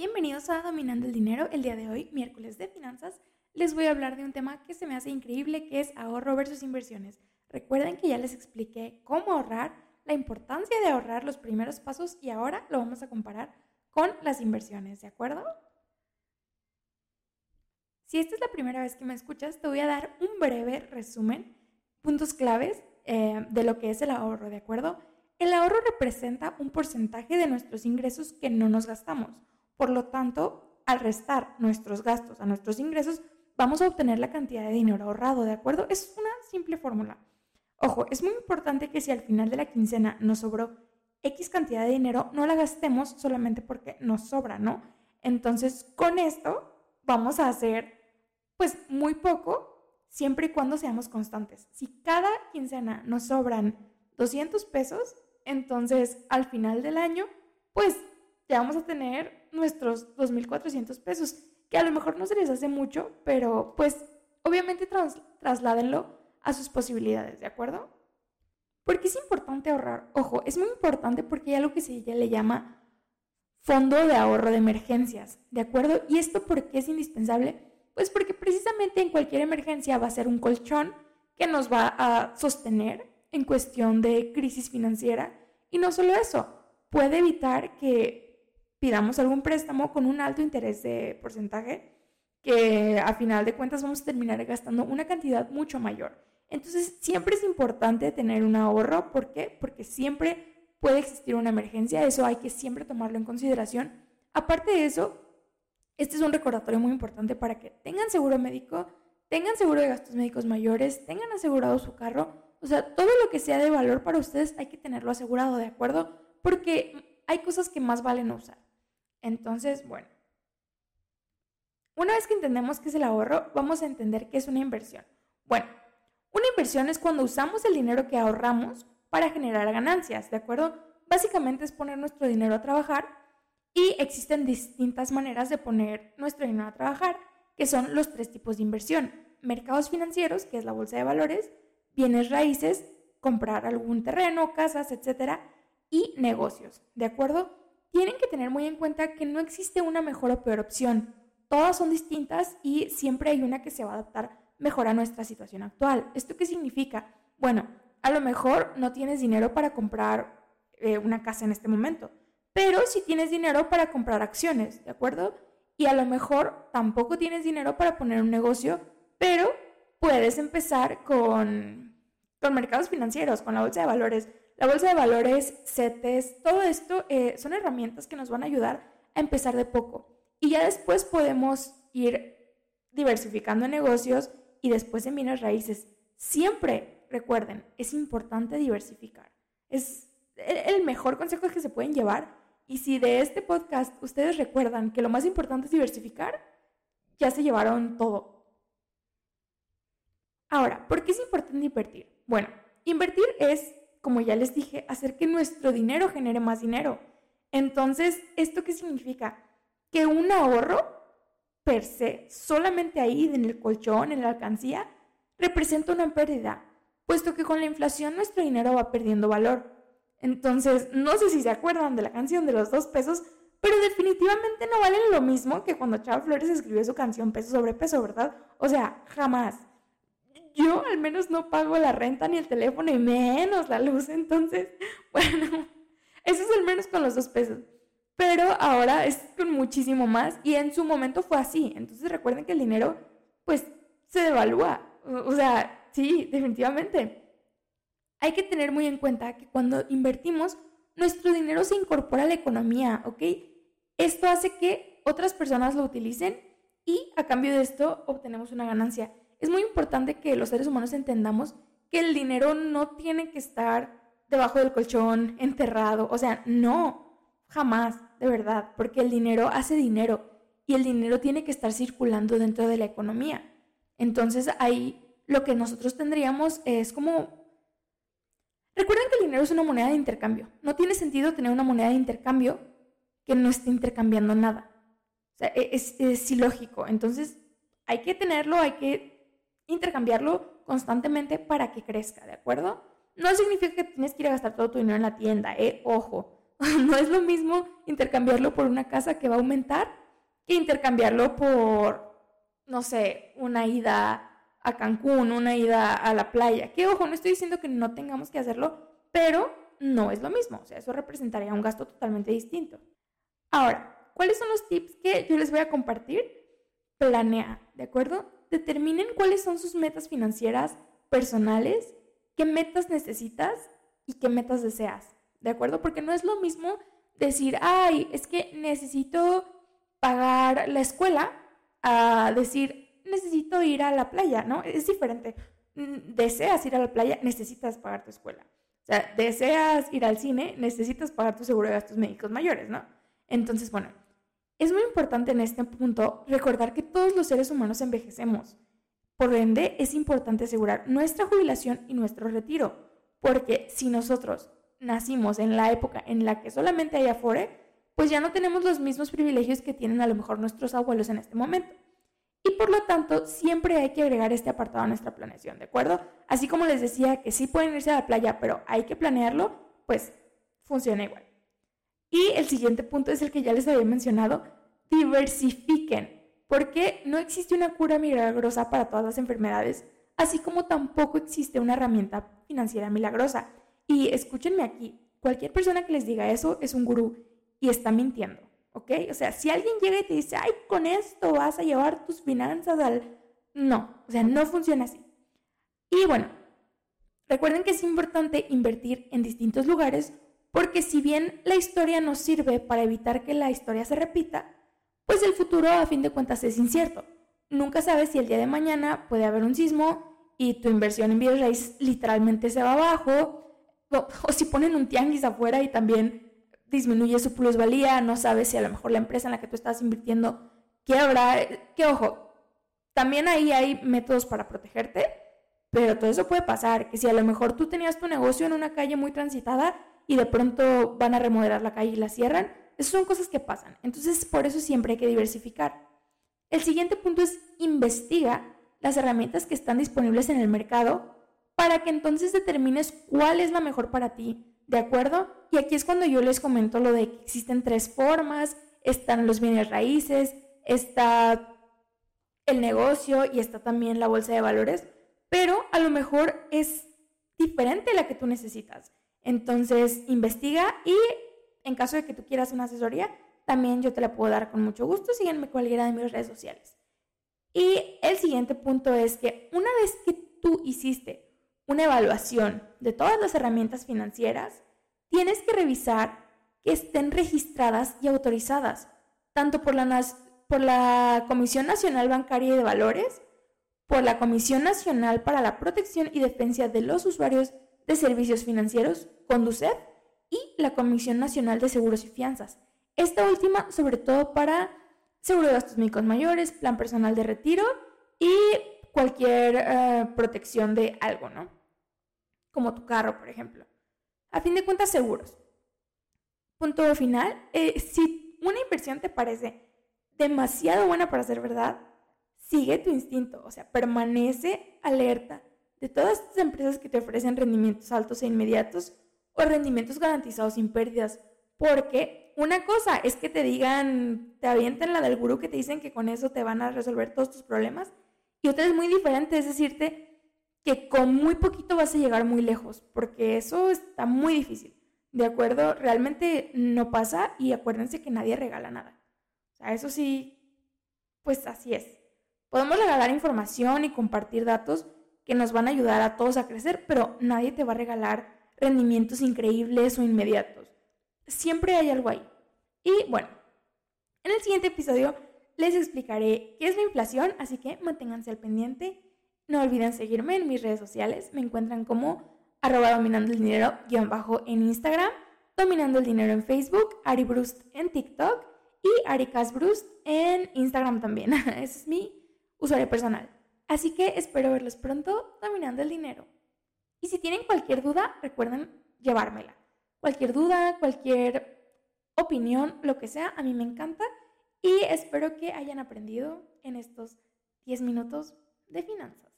Bienvenidos a Dominando el Dinero. El día de hoy, miércoles de finanzas, les voy a hablar de un tema que se me hace increíble, que es ahorro versus inversiones. Recuerden que ya les expliqué cómo ahorrar, la importancia de ahorrar los primeros pasos y ahora lo vamos a comparar con las inversiones, ¿de acuerdo? Si esta es la primera vez que me escuchas, te voy a dar un breve resumen, puntos claves eh, de lo que es el ahorro, ¿de acuerdo? El ahorro representa un porcentaje de nuestros ingresos que no nos gastamos. Por lo tanto, al restar nuestros gastos a nuestros ingresos, vamos a obtener la cantidad de dinero ahorrado, ¿de acuerdo? Es una simple fórmula. Ojo, es muy importante que si al final de la quincena nos sobró X cantidad de dinero, no la gastemos solamente porque nos sobra, ¿no? Entonces, con esto vamos a hacer pues muy poco siempre y cuando seamos constantes. Si cada quincena nos sobran 200 pesos, entonces al final del año, pues ya vamos a tener nuestros 2.400 pesos, que a lo mejor no se les hace mucho, pero pues obviamente trasládenlo a sus posibilidades, ¿de acuerdo? Porque es importante ahorrar. Ojo, es muy importante porque hay algo que se le llama fondo de ahorro de emergencias, ¿de acuerdo? ¿Y esto por qué es indispensable? Pues porque precisamente en cualquier emergencia va a ser un colchón que nos va a sostener en cuestión de crisis financiera. Y no solo eso, puede evitar que pidamos algún préstamo con un alto interés de porcentaje que a final de cuentas vamos a terminar gastando una cantidad mucho mayor. Entonces siempre es importante tener un ahorro. ¿Por qué? Porque siempre puede existir una emergencia. Eso hay que siempre tomarlo en consideración. Aparte de eso, este es un recordatorio muy importante para que tengan seguro médico, tengan seguro de gastos médicos mayores, tengan asegurado su carro. O sea, todo lo que sea de valor para ustedes hay que tenerlo asegurado, ¿de acuerdo? Porque hay cosas que más valen usar. Entonces, bueno, una vez que entendemos qué es el ahorro, vamos a entender qué es una inversión. Bueno, una inversión es cuando usamos el dinero que ahorramos para generar ganancias, ¿de acuerdo? Básicamente es poner nuestro dinero a trabajar y existen distintas maneras de poner nuestro dinero a trabajar, que son los tres tipos de inversión. Mercados financieros, que es la bolsa de valores, bienes raíces, comprar algún terreno, casas, etcétera, y negocios, ¿de acuerdo? Tienen que tener muy en cuenta que no existe una mejor o peor opción. Todas son distintas y siempre hay una que se va a adaptar mejor a nuestra situación actual. ¿Esto qué significa? Bueno, a lo mejor no tienes dinero para comprar eh, una casa en este momento, pero sí tienes dinero para comprar acciones, ¿de acuerdo? Y a lo mejor tampoco tienes dinero para poner un negocio, pero puedes empezar con, con mercados financieros, con la bolsa de valores, la bolsa de valores, CETES, todo esto eh, son herramientas que nos van a ayudar a empezar de poco. Y ya después podemos ir diversificando negocios y después en bienes raíces. Siempre, recuerden, es importante diversificar. Es el mejor consejo que se pueden llevar. Y si de este podcast ustedes recuerdan que lo más importante es diversificar, ya se llevaron todo. Ahora, ¿por qué es importante invertir? Bueno, invertir es como ya les dije, hacer que nuestro dinero genere más dinero. Entonces, ¿esto qué significa? Que un ahorro per se, solamente ahí en el colchón, en la alcancía, representa una pérdida, puesto que con la inflación nuestro dinero va perdiendo valor. Entonces, no sé si se acuerdan de la canción de los dos pesos, pero definitivamente no valen lo mismo que cuando Chava Flores escribió su canción peso sobre peso, ¿verdad? O sea, jamás yo al menos no pago la renta ni el teléfono y menos la luz. Entonces, bueno, eso es al menos con los dos pesos. Pero ahora es con muchísimo más y en su momento fue así. Entonces recuerden que el dinero pues se devalúa. O sea, sí, definitivamente. Hay que tener muy en cuenta que cuando invertimos, nuestro dinero se incorpora a la economía, ¿ok? Esto hace que otras personas lo utilicen y a cambio de esto obtenemos una ganancia es muy importante que los seres humanos entendamos que el dinero no tiene que estar debajo del colchón, enterrado. O sea, no, jamás, de verdad, porque el dinero hace dinero y el dinero tiene que estar circulando dentro de la economía. Entonces ahí lo que nosotros tendríamos es como... Recuerden que el dinero es una moneda de intercambio. No tiene sentido tener una moneda de intercambio que no esté intercambiando nada. O sea, e-, es, es ilógico. Entonces hay que tenerlo, hay que intercambiarlo constantemente para que crezca, ¿de acuerdo? No significa que tienes que ir a gastar todo tu dinero en la tienda, ¿eh? Ojo. no es lo mismo intercambiarlo por una casa que va a aumentar que intercambiarlo por, no sé, una ida a Cancún, una ida a la playa. Que ojo, no estoy diciendo que no tengamos que hacerlo, pero no es lo mismo. O sea, eso representaría un gasto totalmente distinto. Ahora, ¿cuáles son los tips que yo les voy a compartir? Planea, ¿de acuerdo? Determinen cuáles son sus metas financieras personales, qué metas necesitas y qué metas deseas, ¿de acuerdo? Porque no es lo mismo decir, ay, es que necesito pagar la escuela, a decir, necesito ir a la playa, ¿no? Es diferente. Mm, deseas ir a la playa, necesitas pagar tu escuela. O sea, deseas ir al cine, necesitas pagar tu seguro de gastos médicos mayores, ¿no? Entonces, bueno, es muy importante en este punto recordar que todos los seres humanos envejecemos. Por ende, es importante asegurar nuestra jubilación y nuestro retiro, porque si nosotros nacimos en la época en la que solamente hay Afore, pues ya no tenemos los mismos privilegios que tienen a lo mejor nuestros abuelos en este momento. Y por lo tanto, siempre hay que agregar este apartado a nuestra planeación, ¿de acuerdo? Así como les decía que sí pueden irse a la playa, pero hay que planearlo, pues funciona igual. Y el siguiente punto es el que ya les había mencionado, diversifiquen, porque no existe una cura milagrosa para todas las enfermedades, así como tampoco existe una herramienta financiera milagrosa. Y escúchenme aquí, cualquier persona que les diga eso es un gurú y está mintiendo, ¿ok? O sea, si alguien llega y te dice, ay, con esto vas a llevar tus finanzas al... No, o sea, no funciona así. Y bueno, recuerden que es importante invertir en distintos lugares porque si bien la historia nos sirve para evitar que la historia se repita, pues el futuro a fin de cuentas es incierto. Nunca sabes si el día de mañana puede haber un sismo y tu inversión en bienes literalmente se va abajo, o, o si ponen un tianguis afuera y también disminuye su plusvalía, no sabes si a lo mejor la empresa en la que tú estás invirtiendo quiebra, que ojo, también ahí hay métodos para protegerte, pero todo eso puede pasar, que si a lo mejor tú tenías tu negocio en una calle muy transitada y de pronto van a remodelar la calle y la cierran. Esas son cosas que pasan. Entonces, por eso siempre hay que diversificar. El siguiente punto es investiga las herramientas que están disponibles en el mercado para que entonces determines cuál es la mejor para ti, ¿de acuerdo? Y aquí es cuando yo les comento lo de que existen tres formas, están los bienes raíces, está el negocio y está también la bolsa de valores, pero a lo mejor es diferente la que tú necesitas. Entonces, investiga y en caso de que tú quieras una asesoría, también yo te la puedo dar con mucho gusto. Sígueme cualquiera de mis redes sociales. Y el siguiente punto es que una vez que tú hiciste una evaluación de todas las herramientas financieras, tienes que revisar que estén registradas y autorizadas, tanto por la, por la Comisión Nacional Bancaria y de Valores, por la Comisión Nacional para la Protección y Defensa de los Usuarios de Servicios Financieros, CONDUCEF, y la Comisión Nacional de Seguros y Fianzas. Esta última, sobre todo para seguro de gastos médicos mayores, plan personal de retiro y cualquier eh, protección de algo, ¿no? Como tu carro, por ejemplo. A fin de cuentas, seguros. Punto final. Eh, si una inversión te parece demasiado buena para ser verdad, sigue tu instinto, o sea, permanece alerta de todas estas empresas que te ofrecen rendimientos altos e inmediatos o rendimientos garantizados sin pérdidas. Porque una cosa es que te digan, te avienten la del gurú que te dicen que con eso te van a resolver todos tus problemas. Y otra es muy diferente, es decirte que con muy poquito vas a llegar muy lejos, porque eso está muy difícil. ¿De acuerdo? Realmente no pasa y acuérdense que nadie regala nada. O sea, eso sí, pues así es. Podemos regalar información y compartir datos, que nos van a ayudar a todos a crecer, pero nadie te va a regalar rendimientos increíbles o inmediatos. Siempre hay algo ahí. Y bueno, en el siguiente episodio les explicaré qué es la inflación, así que manténganse al pendiente. No olviden seguirme en mis redes sociales. Me encuentran como arroba dominando el dinero guion bajo en Instagram, dominando el dinero en Facebook, Ari Brust en TikTok y Ari en Instagram también. Ese es mi usuario personal. Así que espero verlos pronto dominando el dinero. Y si tienen cualquier duda, recuerden llevármela. Cualquier duda, cualquier opinión, lo que sea, a mí me encanta y espero que hayan aprendido en estos 10 minutos de finanzas.